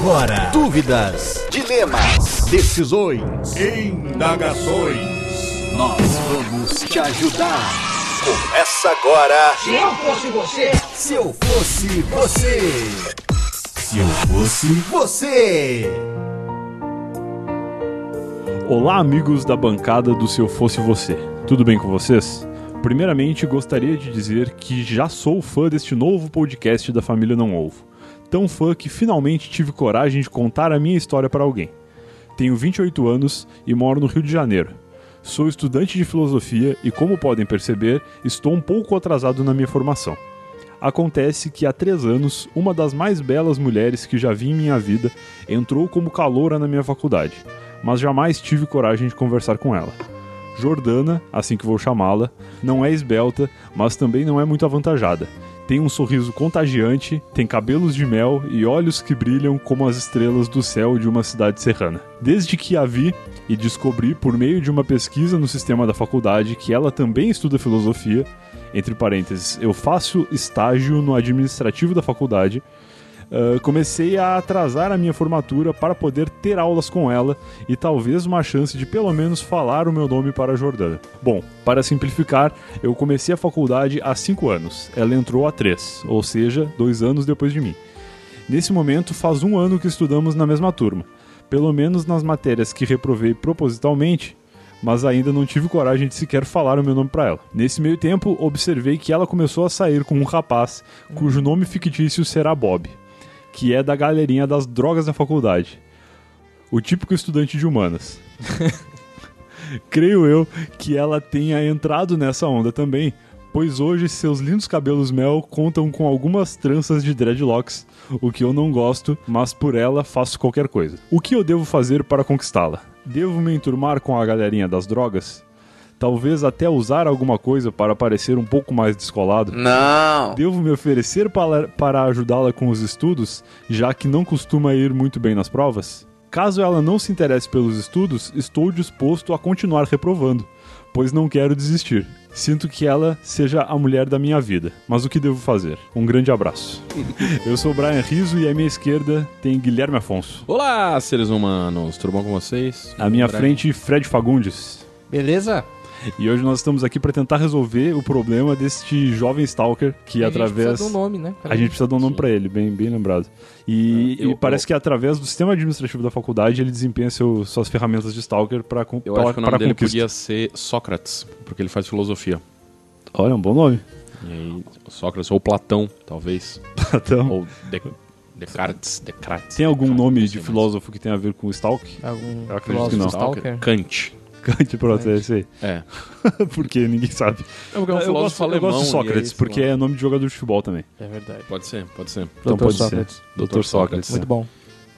agora. Dúvidas, dilemas, decisões, Indagações. nós vamos te ajudar. Começa agora. Se eu fosse você, Se eu fosse você. Se eu fosse você. Olá, amigos da bancada do Se Eu Fosse Você. Tudo bem com vocês? Primeiramente, gostaria de dizer que já sou fã deste novo podcast da família Não Ovo. Tão fã que finalmente tive coragem de contar a minha história para alguém. Tenho 28 anos e moro no Rio de Janeiro. Sou estudante de filosofia e, como podem perceber, estou um pouco atrasado na minha formação. Acontece que há três anos, uma das mais belas mulheres que já vi em minha vida entrou como caloura na minha faculdade, mas jamais tive coragem de conversar com ela. Jordana, assim que vou chamá-la, não é esbelta, mas também não é muito avantajada. Tem um sorriso contagiante, tem cabelos de mel e olhos que brilham como as estrelas do céu de uma cidade serrana. Desde que a vi e descobri por meio de uma pesquisa no sistema da faculdade que ela também estuda filosofia, entre parênteses, eu faço estágio no administrativo da faculdade, Uh, comecei a atrasar a minha formatura para poder ter aulas com ela e talvez uma chance de pelo menos falar o meu nome para a Jordana. Bom, para simplificar, eu comecei a faculdade há 5 anos, ela entrou há 3, ou seja, dois anos depois de mim. Nesse momento, faz um ano que estudamos na mesma turma, pelo menos nas matérias que reprovei propositalmente, mas ainda não tive coragem de sequer falar o meu nome para ela. Nesse meio tempo, observei que ela começou a sair com um rapaz cujo nome fictício será Bob que é da galerinha das drogas da faculdade. O típico estudante de humanas. Creio eu que ela tenha entrado nessa onda também, pois hoje seus lindos cabelos mel contam com algumas tranças de dreadlocks, o que eu não gosto, mas por ela faço qualquer coisa. O que eu devo fazer para conquistá-la? Devo me enturmar com a galerinha das drogas? Talvez até usar alguma coisa para parecer um pouco mais descolado? Não. Devo me oferecer para, para ajudá-la com os estudos, já que não costuma ir muito bem nas provas? Caso ela não se interesse pelos estudos, estou disposto a continuar reprovando, pois não quero desistir. Sinto que ela seja a mulher da minha vida, mas o que devo fazer? Um grande abraço. Eu sou o Brian Riso e à minha esquerda tem Guilherme Afonso. Olá, seres humanos, tudo bom com vocês? À minha Brian. frente, Fred Fagundes. Beleza? E hoje nós estamos aqui para tentar resolver o problema deste jovem stalker que A através gente precisa de um nome, né? A gente precisa dar um nome pra ele, bem, bem lembrado. E, É, eu- e parece eu- que através do sistema administrativo da faculdade ele desempenha seu, suas ferramentas de stalker para Eu acho que o nome dele podia ser Sócrates, porque ele faz filosofia. Olha, um bom nome. E aí, Sócrates ou Platão, talvez. Então, Ou De- Descartes, Descartes. tem algum Descartes, nome de filósofo que tem a ver com stalk? Algum Eu acredito que não. stalker? Kant. É esse aí. É. porque ninguém sabe. É porque é um eu, filósofo gosto, eu alemão. gosto de e Sócrates, aí, porque lá. é nome de jogador de futebol também. É verdade. Pode ser, pode ser. Então Dr. pode Sócrates. ser. Doutor Sócrates. Muito bom.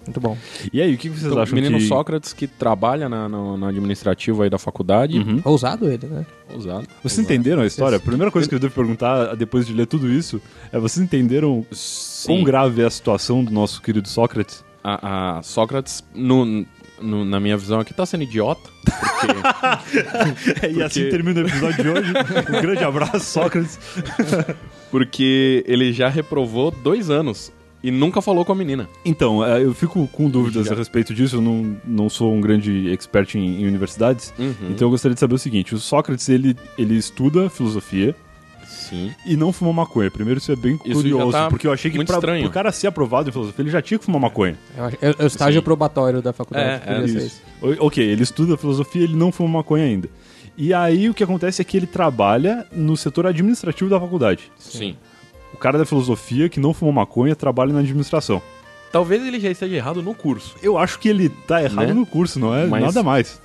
Muito bom. E aí, o que vocês Então, acham menino que... Sócrates que trabalha na, na, na administrativa aí da faculdade. Uhum. Ousado ele, né? Ousado. Vocês entenderam a história? A primeira coisa que eu devo perguntar depois de ler tudo isso é: vocês entenderam Sim. quão grave é a situação do nosso querido Sócrates? A, a Sócrates, no, no- na minha visão aqui, tá sendo idiota. Porque e assim termina o episódio de hoje. Um grande abraço, Sócrates. Porque ele já reprovou dois anos e nunca falou com a menina. Então, é, eu fico com dúvidas Já. a respeito disso. Eu não, não sou um grande expert em, em universidades. Uhum. Então eu gostaria de saber o seguinte: o Sócrates ele, ele estuda filosofia Sim. e não fuma maconha. Primeiro, isso é bem Isso curioso, tá porque eu achei que pra, estranho. pro cara ser aprovado em filosofia, ele já tinha que fumar maconha. Eu acho- É, é o estágio Sim. probatório da faculdade. É, é isso. isso. O- Ok, ele estuda filosofia, ele não fuma maconha ainda. E aí o que acontece é que ele trabalha no setor administrativo da faculdade. Sim. O cara da filosofia que não fuma maconha trabalha na administração. Talvez ele já esteja errado no curso. Eu acho que ele tá errado Né? no curso, não é Mas- nada mais.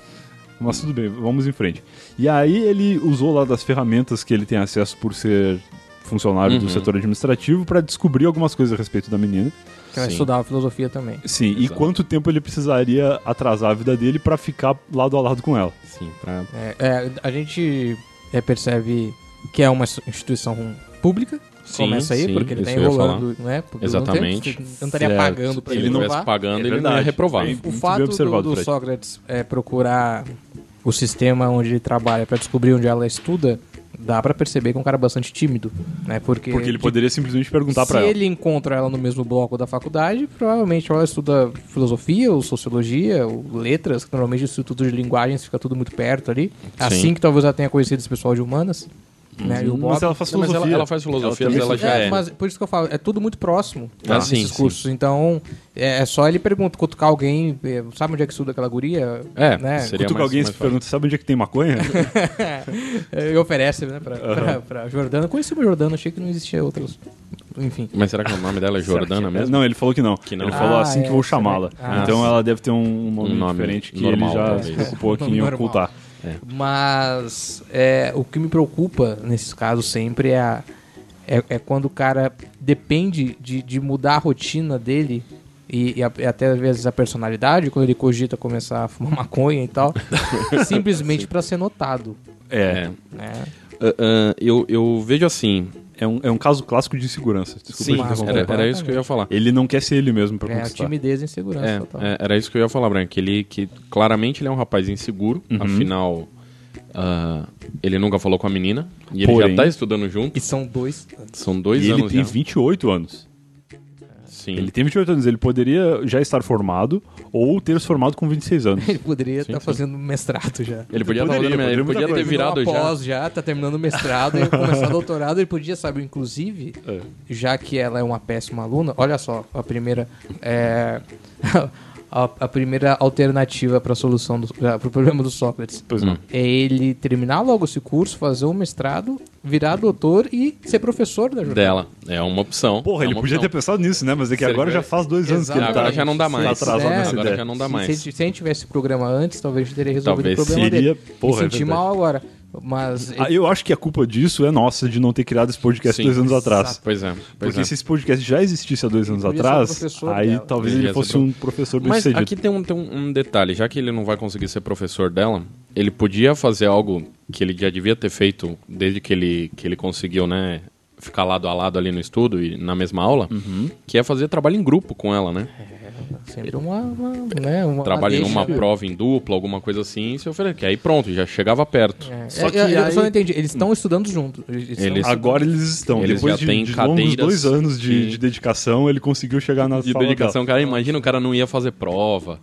Mas tudo bem, vamos em frente. E aí ele usou lá das ferramentas que ele tem acesso por ser funcionário do Uhum. setor administrativo pra descobrir algumas coisas a respeito da menina. Que Sim. estudar filosofia também. Sim, e Exato. quanto tempo ele precisaria atrasar a vida dele pra ficar lado a lado com ela. Sim, pra... É, é, a gente é, percebe que é uma instituição pública. Sim, começa aí, sim, porque ele tá enrolando, não é? Porque Exatamente. Não, tem, não estaria Certo. pagando pra Se ele ele não estivesse pagando, É ele não ia reprovar. O fato do, do. Sócrates é, procurar o sistema onde ele trabalha para descobrir onde ela estuda dá pra perceber que é um cara bastante tímido, né? Porque, Porque ele poderia simplesmente perguntar se pra ela. ele encontra ela no mesmo bloco da faculdade, provavelmente ela estuda filosofia ou sociologia ou letras, que normalmente o Instituto de Linguagens fica tudo muito perto ali. Assim que talvez ela tenha conhecido esse pessoal de humanas. Né? Bob, Mas ela faz Não, mas filosofia. ela, ela faz filosofia, Ela ela já é, é. mas por isso que eu falo, é tudo muito próximo Ah, nesses sim, sim. cursos. Então, é, é só ele pergunta, cutucar alguém, é, sabe onde é que estuda aquela guria? É, né? seria Cutuca mais- alguém e pergunta, sabe onde é que tem maconha? e oferece, né, pra, pra, pra Jordana. Eu conheci uma Jordana, achei que não existia outras. Enfim. Mas será que o nome dela é Jordana mesmo? Não, ele falou que não. Que não. Ele falou Ah, assim que é, vou será chamá-la. que- Ah, então sim. ela deve ter um nome, Um nome diferente que normal, ele já talvez. se preocupou aqui em Normal. Ocultar. Mas é, o que me preocupa nesses casos sempre é, a- é, é quando o cara depende de, de mudar a rotina dele e, e a- e até às vezes a personalidade, quando ele cogita começar a fumar maconha e tal, simplesmente pra ser notado. É, É. Ah, ah, eu, eu vejo assim. É, um, é um caso clássico de insegurança. Desculpa Sim, era, era isso que eu ia falar. Ele não quer ser ele mesmo pra É a conquistar. timidez e insegurança É, total. é, era isso que eu ia falar, Branco. Ele que claramente ele é um rapaz inseguro, Uhum. afinal. ah, ele nunca falou com a menina. E ele Porém- já tá estudando junto. E são dois. São dois E ele anos tem já. 28 anos. Sim. Ele tem 28 anos. Ele poderia já estar formado ou ter se formado com 26 anos. Ele poderia estar sim. fazendo mestrado já. Ele podia, tá Poderia, fazendo- ele poderia podia ter coisa. virado já. pós já, tá terminando o mestrado e começar doutorado. Ele podia saber, inclusive, É. já que ela é uma péssima aluna, olha só, a primeira. É, a, a primeira alternativa para a solução do para o problema do Sócrates. Pois não. É ele terminar logo esse curso, fazer um mestrado, virar doutor e ser professor da Jordânia. Dela. É uma opção. Porra, é ele podia ter opção. pensado nisso, né? Mas é que Se ele agora já faz dois anos que ele tá, Agora já não dá Se mais. puder, nessa Agora ideia. já não dá Se- mais. Se, se a gente tivesse esse programa antes, talvez a gente teria resolvido Talvez o problema seria- dele. porra, é Me senti verdade. mal agora. Mas Ah, eu acho que a culpa disso é nossa de não ter criado esse podcast Sim. dois anos atrás. Pois é. Pois Porque é. se esse podcast já existisse há dois anos atrás, aí dela. talvez Ele fosse um professor bem Mas sucedido. aqui tem, um, tem um, um detalhe, já que ele não vai conseguir ser professor dela, ele podia fazer algo que ele já devia ter feito desde que ele, que ele conseguiu, né, ficar lado a lado ali no estudo e na mesma aula, Uhum. que é fazer trabalho em grupo com ela, né? sempre uma, uma, né, uma Trabalho numa prova em dupla, alguma coisa assim, e se oferecer. Que aí pronto, já chegava perto. É, Só é, que eu, eu aí- só não entendi. Eles estão estudando junto. Eles, Eles- estão- Agora eles estão. Eles Depois já de, têm de cadeiras dois anos de, de- de dedicação, ele conseguiu chegar na De sala dedicação, dela. cara, imagina o cara não ia fazer prova.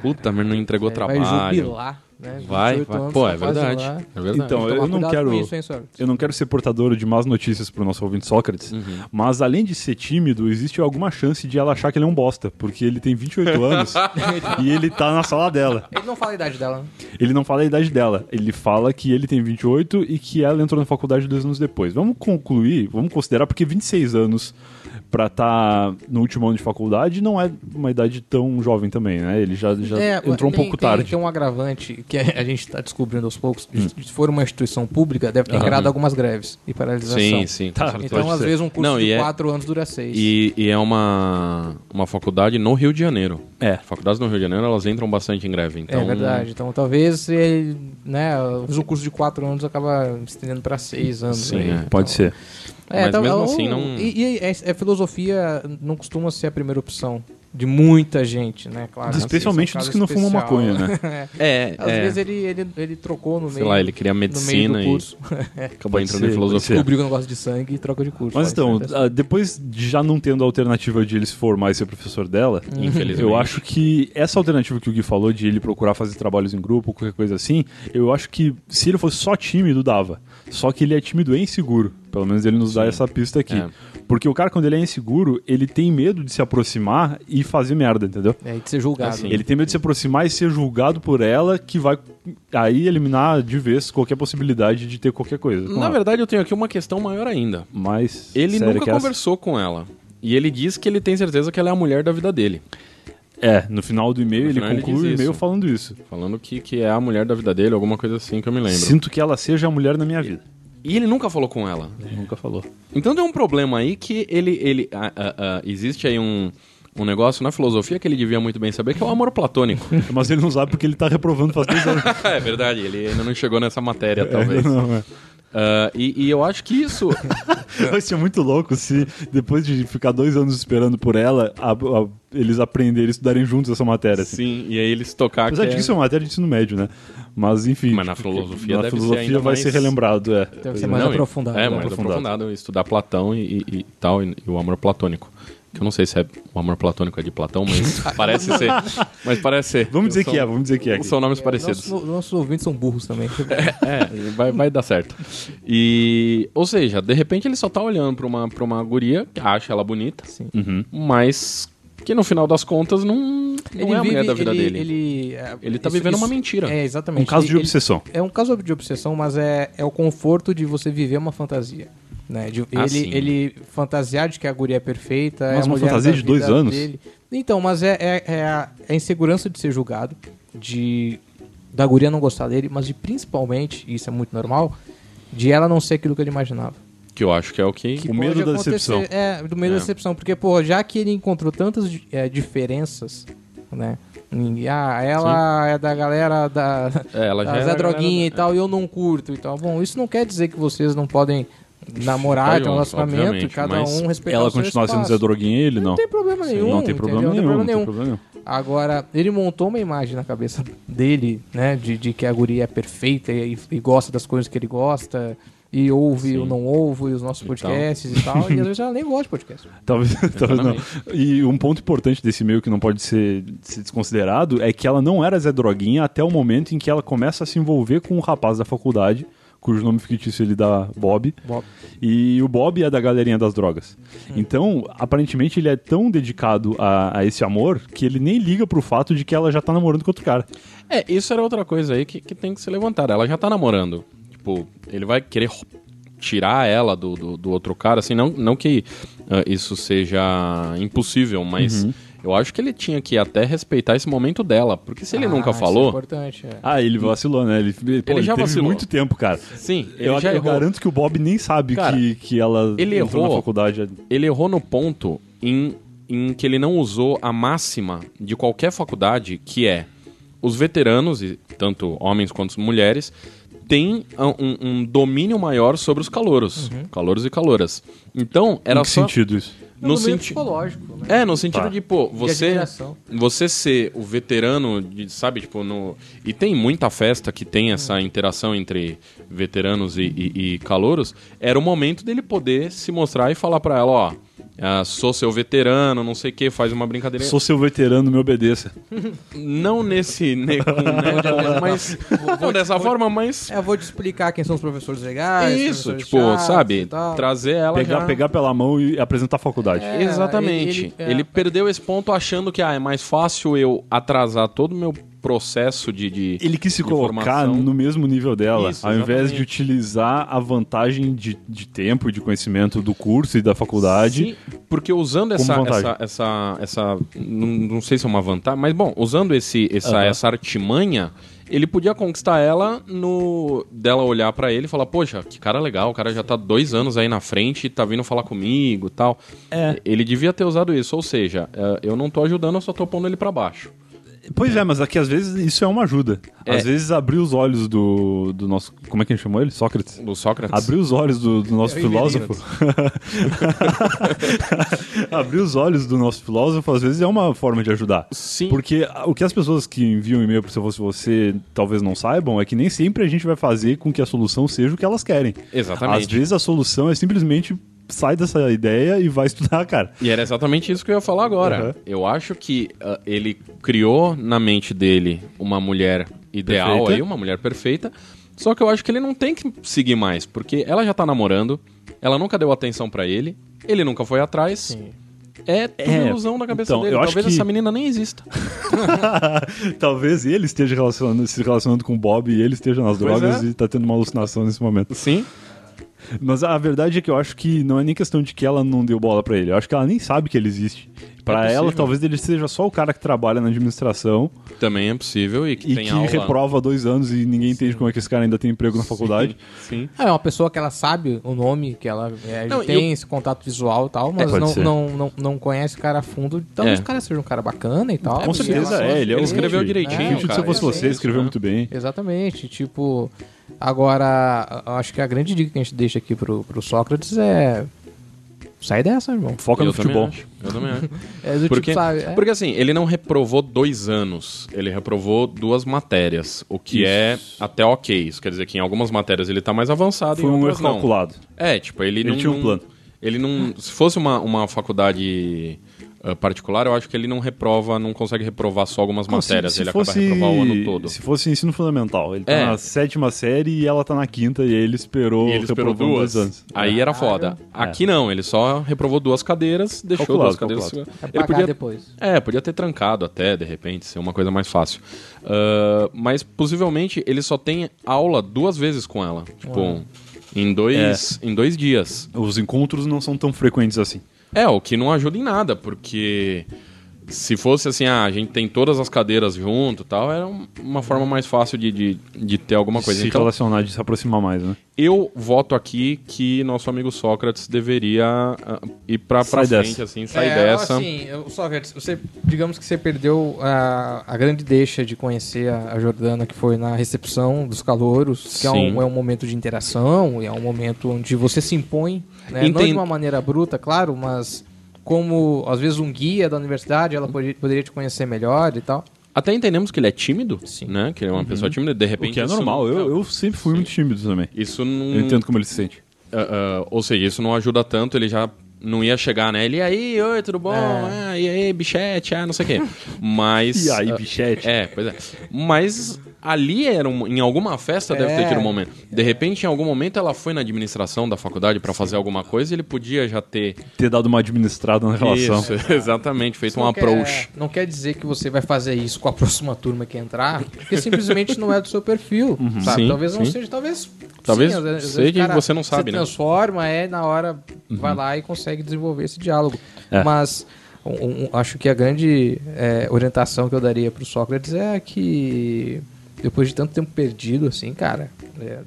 Puta, mas não entregou Vai trabalho. jubilar, né? Vai, 28 vai. anos, Pô, só é verdade. É verdade. Então, eu não quero- isso, hein, Sócrates? Eu não quero ser portador de más notícias pro nosso ouvinte Sócrates, Uhum. mas além de ser tímido, existe alguma chance de ela achar que ele é um bosta, porque ele tem 28 anos e ele tá na sala dela. Ele não fala a idade dela, né? Ele não fala a idade dela, ele fala que ele tem 28 e que ela entrou na faculdade dois anos depois. Vamos concluir, vamos considerar, porque 26 anos pra estar no último ano de faculdade não é uma idade tão jovem também, né? Ele já, já É, entrou um tem- pouco tem- tarde. Tem um agravante que a gente está descobrindo aos poucos. Se for uma instituição pública, deve ter Aham. gerado algumas greves e paralisação. Sim, sim. Tá. Então, às ser. vezes, um curso Não, de é- quatro anos dura seis. E, e é uma, uma faculdade no Rio de Janeiro. É. Faculdades no Rio de Janeiro, elas entram bastante em greve. Então, É verdade. Então, talvez ele, né, o curso de quatro anos acaba estendendo para seis anos. Sim, aí. é. Então, Pode ser. É, Mas então, mesmo ou- assim, não- E, e é, é filosofia não costuma ser a primeira opção de muita gente, né? Claro. Especialmente assim, dos que não fumam maconha, né? É, Às é. vezes ele, ele, ele trocou no sei meio, lá, ele queria no meio medicina e curso. acabou Pode entrando ser, em filosofia. Descobriu que não gosta de sangue e troca de curso. Mas então, ah, depois de já não tendo a alternativa de ele se formar e ser professor dela, Infelizmente. eu acho que essa alternativa que o Gui falou de ele procurar fazer trabalhos em grupo, qualquer coisa assim, eu acho que se ele fosse só tímido, dava. Só que ele é tímido e inseguro. Pelo menos ele nos dá Sim. essa pista aqui. É. Porque o cara, quando ele é inseguro, ele tem medo de se aproximar e fazer merda, entendeu? É, e de ser julgado. Assim, Ele tem medo de se aproximar e ser julgado por ela, que vai aí eliminar de vez qualquer possibilidade de ter qualquer coisa. Na ela. verdade, eu tenho aqui uma questão maior ainda. Mas. Ele sério nunca que essa- conversou com ela. E ele diz que ele tem certeza que ela é a mulher da vida dele. É, no final do e-mail No ele conclui o e-mail isso. falando isso. Falando que, que é a mulher da vida dele, alguma coisa assim que eu me lembro. Sinto que ela seja a mulher da minha vida. E ele nunca falou com ela. Nunca falou. Então tem um problema aí que ele. ele ah, ah, ah, existe aí um, um negócio na filosofia que ele devia muito bem saber, que é o amor platônico. Mas ele não sabe porque ele tá reprovando faz dois anos. é verdade, ele ainda não chegou nessa matéria, talvez. Não, é. Ah, e, e eu acho que isso. Vai ser muito louco se depois de ficar dois anos esperando por ela, a- a- eles aprenderem estudarem juntos essa matéria. Assim. sim, e aí eles tocar Apesar que de é- que isso é uma matéria de ensino médio, né? Mas enfim. Mas na filosofia na deve ser filosofia ainda vai mais- ser relembrado, é. Deve ser mais Não, aprofundado. É, né? mais aprofundado. aprofundado. estudar Platão e, e- e tal, e, o amor platônico. Que eu não sei se é o amor platônico é de Platão, mas parece ser. Mas parece ser. Vamos dizer São- que é, vamos dizer que é. São nomes parecidos. Nossos, nossos ouvintes são burros também. É, vai, vai dar certo. E, ou seja, de repente ele só tá olhando pra uma, pra uma guria, que acha ela bonita, Sim. Uhum. mas que no final das contas não, não é a mulher da vida ele, dele. Ele, é, Ele tá isso- vivendo isso- uma mentira. É, exatamente. Um caso de Ele- obsessão. É um caso de obsessão, mas é, é o conforto de você viver uma fantasia. Né? De- Ah, ele, sim. ele fantasiar de que a guria é perfeita. é Mas a uma fantasia de dois anos? dele. Então, mas é, é, é a, é a insegurança de ser julgado, de da guria não gostar dele, mas de principalmente, e isso é muito normal, de ela não ser aquilo que ele imaginava. Que eu acho que é o que. Que O medo da decepção. É, do medo É. da decepção. Porque, pô, já que ele encontrou tantas é, diferenças, né? Ah, ela é da galera da, É, ela já da é galera Droguinha da- e tal, e eu não curto e tal. Bom, isso não quer dizer que vocês não podem namorar, ter um relacionamento, e cada um respeitar Ela continuar sendo. Zé Droguinha e ele não. Não tem problema nenhum. não tem problema entendeu? nenhum. Não tem problema nenhum. Agora, ele montou uma imagem na cabeça dele, né? De, de que a guria é perfeita e, e gosta das coisas que ele gosta, e ouve ou não ouve os nossos podcasts e tal, e às vezes ela nem gosta de podcast. Talvez, talvez não. E um ponto importante desse meio que não pode ser, ser desconsiderado é que ela não era Zé Droguinha até o momento em que ela começa a se envolver com um rapaz da faculdade, cujo nome fictício ele dá Bob. Bob. E o Bob é da galerinha das drogas. Então, aparentemente, ele é tão dedicado a, a esse amor que ele nem liga pro fato de que ela já tá namorando com outro cara. É, isso era outra coisa aí que, que tem que ser levantada. Ela já tá namorando. Tipo, ele vai querer tirar ela do, do, do outro cara, assim, não, não que ah, isso seja impossível, mas Uhum. Eu acho que ele tinha que até respeitar esse momento dela. Porque se ele Ah, nunca isso é falou. importante, é. Ah, ele vacilou, né? Ele, pô, ele já teve vacilou. muito tempo, cara. sim, ele Eu, já eu errou. garanto que o Bob nem sabe Cara, que, que ela ele entrou errou. na faculdade. ele errou no ponto em, em que ele não usou a máxima de qualquer faculdade, que é os veteranos, e tanto homens quanto mulheres, têm um, um domínio maior sobre os calouros, calouros e caloras. Então, era Em que só sentido isso? No sentido psicológico, né? é, no sentido Tá. de, pô, você, admiração. você ser o veterano, de, sabe, tipo, no... E tem muita festa que tem essa interação entre veteranos e, e, e calouros, era o momento dele poder se mostrar e falar pra ela, ó, ah, sou seu veterano, não sei o que, faz uma brincadeira. Sou seu veterano, me obedeça. Não nesse... Com, né, mas, não dessa forma, mas... É, eu vou te explicar quem são os professores legais. isso, professores tipo, sabe, trazer ela Pegar, já... pegar pela mão e apresentar a faculdade. É, Exatamente. ele- Ele, ele- é. perdeu esse ponto achando que ah, é mais fácil eu atrasar todo o meu processo de. de Ele quis se colocar formação. no mesmo nível dela, Isso, ao invés de exatamente. utilizar a vantagem de, de tempo e de conhecimento do curso e da faculdade. Sim, porque usando essa, essa, essa, essa não, não sei se é uma vantagem, mas bom, usando esse, essa, Aham. essa artimanha, ele podia conquistar ela no dela olhar pra ele e falar, poxa, que cara legal, o cara já tá dois anos aí na frente e tá vindo falar comigo e tal. É. Ele devia ter usado isso, ou seja, eh, eu não tô ajudando, eu só tô pondo ele pra baixo. Pois é, mas aqui às vezes isso é uma ajuda. É. Às vezes abrir os olhos do, do nosso. Como é que a gente chamou ele? Sócrates. Do Sócrates. Abrir os olhos do, do nosso É filósofo. Abrir os olhos do nosso filósofo, às vezes, é uma forma de ajudar. Sim. Porque o que as pessoas que enviam e-mail para se fosse você talvez não saibam é que nem sempre a gente vai fazer com que a solução seja o que elas querem. Exatamente. Às vezes a solução é simplesmente sai dessa ideia e vai estudar, cara. E era exatamente isso que eu ia falar agora. Uhum. Eu acho que ah, ele criou na mente dele uma mulher ideal Perfeita. aí, uma mulher perfeita. Só que eu acho que ele não tem que seguir mais, porque ela já tá namorando, ela nunca deu atenção pra ele, ele nunca foi atrás. Sim. É tudo É, ilusão na cabeça então, dele. eu acho Talvez que- essa menina nem exista. Talvez ele esteja relacionando- se relacionando com o Bob e ele esteja nas Pois drogas é. e tá tendo uma alucinação nesse momento. Sim. Mas a verdade é que eu acho que não é nem questão de que ela não deu bola pra ele. Eu acho que ela nem sabe que ele existe. Pra É ela, talvez ele seja só o cara que trabalha na administração Também é possível e que e tem que aula. reprova dois anos e ninguém entende como é que esse cara ainda tem emprego na faculdade. Sim. É uma pessoa que ela sabe o nome, que ela é, Não, tem eu- esse contato visual e tal, mas pode não, não, não, não conhece o cara a fundo. Talvez É. o cara seja um cara bacana e tal. Com e certeza ela- é, ele é Ele escreveu Hit. direitinho, Hit, cara, se eu fosse é você, escreveu né? muito bem. Exatamente, tipo. Agora, eu acho que a grande dica que a gente deixa aqui pro, pro Sócrates é. Sai dessa, irmão. Foca Eu no futebol. acho, Eu também acho. É do Porque, tipo, sabe? é- porque assim, ele não reprovou dois anos, ele reprovou duas matérias, o que Isso. é até ok. Isso quer dizer que em algumas matérias ele tá mais avançado Foi em um outras erro não. calculado. É, tipo, ele, Ele não... tinha um plano. Ele não... Se fosse uma, uma faculdade ah, particular, eu acho que ele não reprova, não consegue reprovar só algumas Não, se- matérias, se ele fosse- acaba reprovar o ano todo. Se fosse ensino fundamental, ele tá É. na sétima série e ela tá na quinta e ele esperou, E ele esperou duas. anos. Aí era foda. Aqui não, ele só reprovou duas cadeiras, deixou Calculado, duas cadeiras. calculado. é Ele podia depois. É, podia ter trancado até, de repente, ser uma coisa mais fácil. Ah, mas possivelmente ele só tem aula duas vezes com ela. Tipo, em dois, É. em dois dias. Os encontros não são tão frequentes assim. É, o que não ajuda em nada, porque se fosse assim, ah, a gente tem todas as cadeiras junto e tal, era um- uma forma mais fácil de, de, de ter alguma coisa. se Então, relacionar, de se aproximar mais, né? eu voto aqui que nosso amigo Sócrates deveria ah, ir pra, pra frente, dessa. assim, sair é, dessa. Assim, eu- Sócrates, você, digamos que você perdeu a, a grande deixa de conhecer a, a Jordana, que foi na recepção dos calouros, que é um, é um momento de interação, é um momento onde você se impõe, né? não de uma maneira bruta, claro, mas como às vezes um guia da universidade, ela poderia, poderia te conhecer melhor e tal. Até entendemos que ele é tímido, Sim. né? Que ele é uma pessoa tímida, de O repente. que é isso normal. não- Eu, eu sempre fui muito tímido também. Isso não. Eu entendo como ele se sente. Ah, ah, ou seja, isso não ajuda tanto, ele já não ia chegar, né? Ele, e aí, oi, tudo bom? Ah, e aí, bichete, ah, não sei o quê. Mas. E aí, bichete? É, pois é. Mas ali era um- em alguma festa deve ter É. tido um momento. De repente, em algum momento, ela foi na administração da faculdade pra fazer alguma coisa e ele podia já ter. Ter dado uma administrada na relação. Isso, exatamente, feito um não approach. Quer, não quer dizer que você vai fazer isso com a próxima turma que entrar, porque simplesmente não é do seu perfil, sabe? Sim, talvez não sim. seja, talvez... Talvez às vezes- às seja o e você não sabe, se né? transforma, é, na hora vai lá e consegue desenvolver esse diálogo. É. Mas um- um- acho que a grande é, orientação que eu daria pro Sócrates é que depois de tanto tempo perdido, assim, cara, é,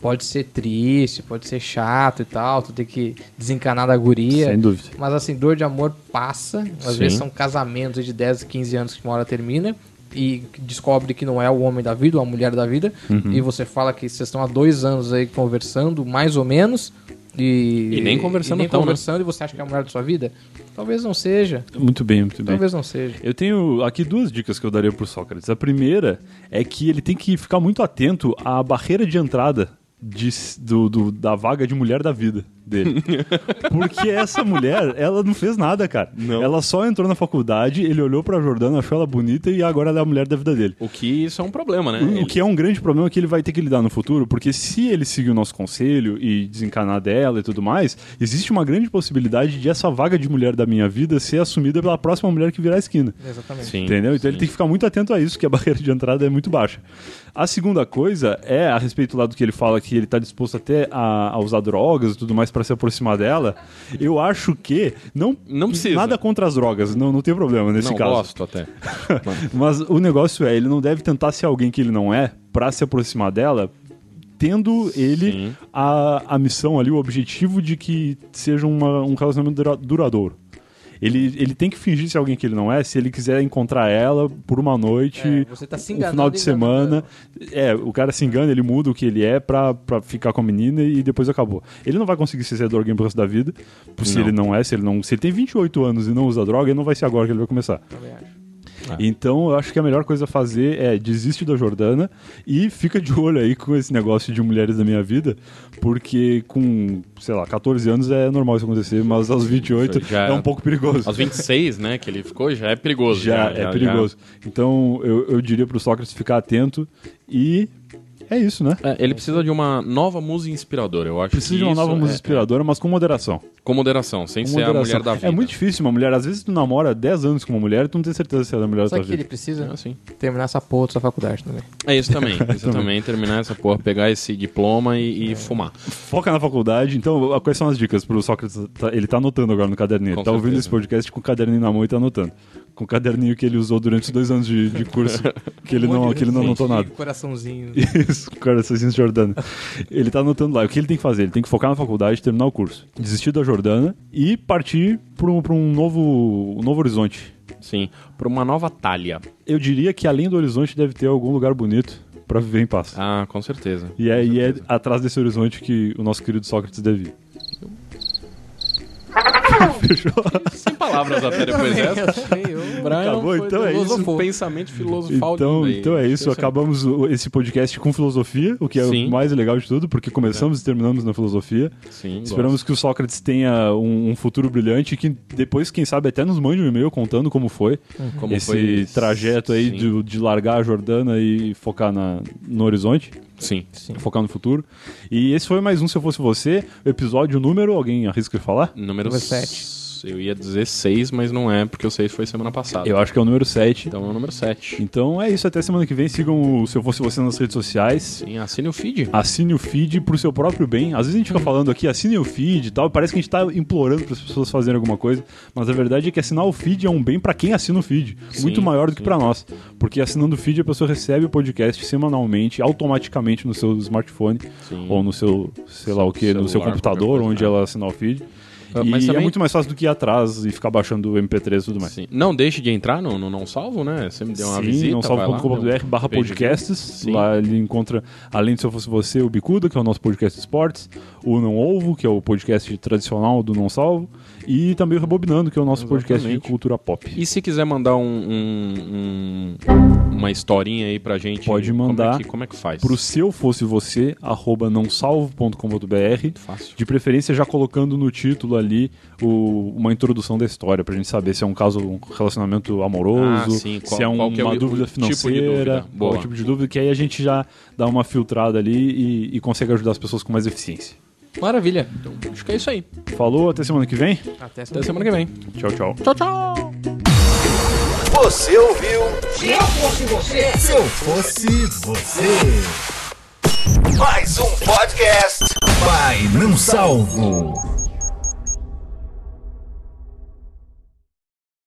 pode ser triste, pode ser chato e tal, tu tem que desencanar da guria. Sem dúvida. Mas assim, dor de amor passa. Às Sim. vezes são casamentos de 10, 15 anos que uma hora termina. E descobre que não é o homem da vida, ou a mulher da vida. Uhum. E você fala que vocês estão há dois anos aí conversando, mais ou menos. E, E nem conversando e nem tão, né? conversando, e você acha que é a mulher da sua vida? Talvez não seja. Muito bem, muito bem. Talvez não seja. Eu tenho aqui duas dicas que eu daria pro Sócrates. A primeira é que ele tem que ficar muito atento à barreira de entrada de- do- do- da vaga de mulher da vida dele. Porque essa mulher, ela não fez nada, cara. Não. Ela só entrou na faculdade, ele olhou pra Jordana, achou ela bonita e agora ela é a mulher da vida dele. O que isso é um problema, né? O- Ele- O que é um grande problema que ele vai ter que lidar no futuro, porque se ele seguir o nosso conselho e desencanar dela e tudo mais, existe uma grande possibilidade de essa vaga de mulher da minha vida ser assumida pela próxima mulher que virar a esquina. Exatamente. Sim, Entendeu? Então ele sim. tem que ficar muito atento a isso, que a barreira de entrada é muito baixa. A segunda coisa é, a respeito lá do que ele fala, que ele está disposto até a, a usar drogas e tudo mais para se aproximar dela, eu acho que não, Não precisa. nada contra as drogas, não, não tem problema nesse Não, caso. gosto até. Mas o negócio é, ele não deve tentar ser alguém que ele não é para se aproximar dela, tendo ele Sim. a, a missão ali, o objetivo de que seja uma- um relacionamento dura- duradouro. Ele, ele tem que fingir ser alguém que ele não é se ele quiser encontrar ela por uma noite, É, você tá se um final de semana. É, o cara se engana, ele muda o que ele é pra, pra ficar com a menina e depois acabou. Ele não vai conseguir ser de alguém pro resto da vida, se Não. ele não é, se ele não. Se ele tem 28 anos e não usa droga, não vai ser agora que ele vai começar. Também acho. Então eu acho que a melhor coisa a fazer é desiste da Jordana e fica de olho aí com esse negócio de mulheres da minha vida, porque com, sei lá, 14 anos é normal isso acontecer, mas aos 28 Já- é um pouco perigoso. Aos 26, né, que ele ficou, já é perigoso. Já, é perigoso. Então eu, eu diria pro Sócrates ficar atento e É isso, né? É, ele precisa de uma nova musa inspiradora, eu acho. Precisa que de uma nova isso música é- inspiradora, mas com moderação. Com moderação, sem Com ser a moderação. mulher da vida. É muito difícil uma mulher. Às vezes tu namora 10 anos com uma mulher e tu não tem certeza se ela é a mulher da Sabe o que ele vida. precisa? É assim. Terminar essa porra da sua faculdade também. É isso também. Isso também, terminar essa porra, pegar esse diploma e, e fumar. Foca na faculdade. Então, quais são as dicas pro Sócrates? Tá- Ele tá anotando agora no caderninho. Com Ele tá ouvindo certeza. esse podcast com o caderninho na mão e tá anotando. Com o caderninho que ele usou durante os dois anos de, de curso, que ele não, que ele não anotou nada. Coraçãozinho. Isso, o cara Assassino Jordana. Ele tá anotando lá. O que ele tem que fazer? Ele tem que focar na faculdade, terminar o curso, desistir da Jordana e partir pra um, um novo, um novo horizonte. Sim, pra uma nova talha. Eu diria que além do horizonte deve ter algum lugar bonito pra viver em paz. Ah, com certeza. E é, e é atrás desse horizonte que o nosso querido Sócrates deve ir. Fechou? Sem palavras até depois dessa. Brian Acabou, foi então é isso. pensamento filosofal Então, aí. então é isso, acabamos o- esse podcast com filosofia, o que é Sim. o mais legal de tudo, porque começamos e terminamos na filosofia. Sim, Esperamos que o Sócrates tenha um, um futuro brilhante e que depois, quem sabe, até nos mande um e-mail contando como foi Como esse foi- trajeto aí Sim. de, de largar a Jordana e focar na, no horizonte, Sim. focar no futuro. E esse foi mais um Se Eu Fosse Você, episódio número, alguém arrisca falar? Número Número 7. Eu ia dizer 6, mas não é, porque o 6 foi semana passada. Eu acho que é o número 7. Então é o número 7. Então é isso, até semana que vem. Sigam o Se Eu Fosse Você nas redes sociais. Sim, assine o feed. Assine o feed pro seu próprio bem. Às vezes a gente fica falando aqui, assine o feed e tal. Parece que a gente tá implorando para as pessoas fazerem alguma coisa. Mas a verdade é que assinar o feed é um bem para quem assina o feed. Sim, muito maior do que para nós. Porque assinando o feed a pessoa recebe o podcast semanalmente, automaticamente no seu smartphone. Sim. Ou no seu, sei lá o que, no seu computador, onde né? ela assinar o feed. Ah, e mas é também- muito mais fácil do que ir atrás e ficar baixando o MP3 e tudo mais. Sim. Não deixe de entrar no, no Não Salvo, né? Você me deu uma Sim, visita. não vai lá, salvo.com.br deu um barra podcasts. Lá ele encontra, além de Se Eu Fosse Você, o Bicuda, que é o nosso podcast de esportes, o Não Ovo, que é o podcast tradicional do Não Salvo, e também o Rebobinando, que é o nosso podcast de Exatamente. cultura pop. E se quiser mandar um, um- um- uma historinha aí pra gente, Pode como é mandar que, como é que faz? Pro Se Eu Fosse Você, arroba nãosalvo.com.br, Fácil. de preferência já colocando no título ali o- uma introdução da história, pra gente saber se é um caso, um relacionamento amoroso, Ah, sim. Qual- se é um- é uma o- dúvida tipo de financeira, dúvida? qual é tipo de dúvida, que aí a gente já dá uma filtrada ali e, e consegue ajudar as pessoas com mais eficiência. Maravilha. Acho que é isso aí. Falou, até semana que vem. Até Até semana que vem. Tchau, tchau. Tchau, tchau. Você ouviu? Se eu fosse você, Se eu fosse você. Mais um podcast. Vai, não salvo.